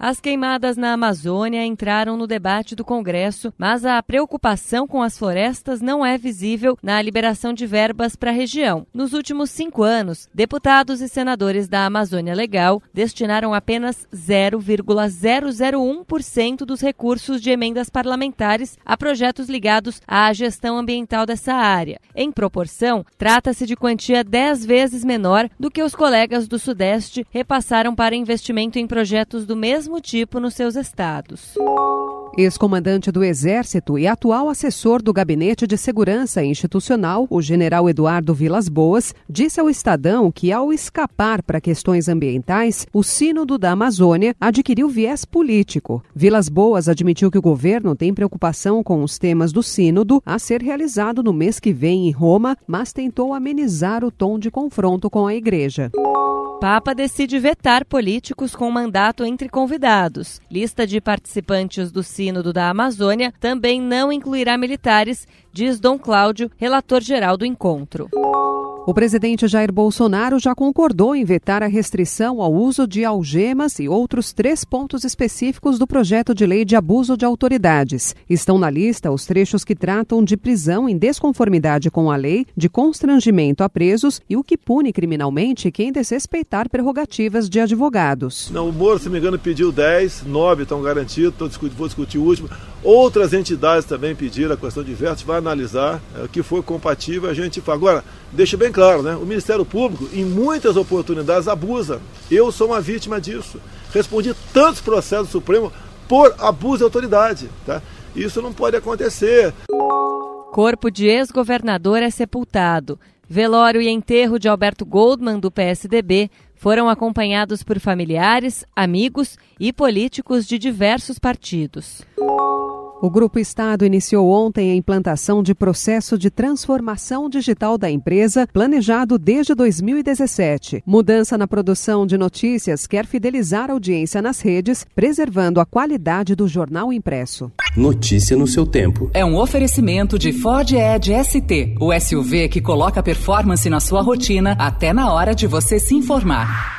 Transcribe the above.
As queimadas na Amazônia entraram no debate do Congresso, mas a preocupação com as florestas não é visível na liberação de verbas para a região. Nos últimos cinco anos, deputados e senadores da Amazônia Legal destinaram apenas 0,001% dos recursos de emendas parlamentares a projetos ligados à gestão ambiental dessa área. Em proporção, trata-se de quantia dez vezes menor do que os colegas do Sudeste repassaram para investimento em projetos do mesmo mesmo tipo nos seus estados. Ex-comandante do Exército e atual assessor do Gabinete de Segurança Institucional, o general Eduardo Vilas Boas, disse ao Estadão que, ao escapar para questões ambientais, o Sínodo da Amazônia adquiriu viés político. Vilas Boas admitiu que o governo tem preocupação com os temas do Sínodo a ser realizado no mês que vem em Roma, mas tentou amenizar o tom de confronto com a Igreja. Papa decide vetar políticos com mandato entre convidados. Lista de participantes do Sínodo da Amazônia também não incluirá militares, diz Dom Cláudio, relator geral do encontro. O presidente Jair Bolsonaro já concordou em vetar a restrição ao uso de algemas e outros três pontos específicos do projeto de lei de abuso de autoridades. Estão na lista os trechos que tratam de prisão em desconformidade com a lei, de constrangimento a presos e o que pune criminalmente quem desrespeitar prerrogativas de advogados. Não, o Moro, se me engano, pediu 10, 9 estão garantidos, vou discutir o último. Outras entidades também pediram a questão de vetos, vai analisar é, o que for compatível, a gente fala. Agora, deixa bem claro, né? O Ministério Público, em muitas oportunidades, abusa. Eu sou uma vítima disso. Respondi tantos processos do Supremo por abuso de autoridade. Tá? Isso não pode acontecer. Corpo de ex-governador é sepultado. Velório e enterro de Alberto Goldman, do PSDB, foram acompanhados por familiares, amigos e políticos de diversos partidos. O Grupo Estado iniciou ontem a implantação de processo de transformação digital da empresa, planejado desde 2017. Mudança na produção de notícias quer fidelizar a audiência nas redes, preservando a qualidade do jornal impresso. Notícia no seu tempo. É um oferecimento de Ford Edge ST, o SUV que coloca performance na sua rotina até na hora de você se informar.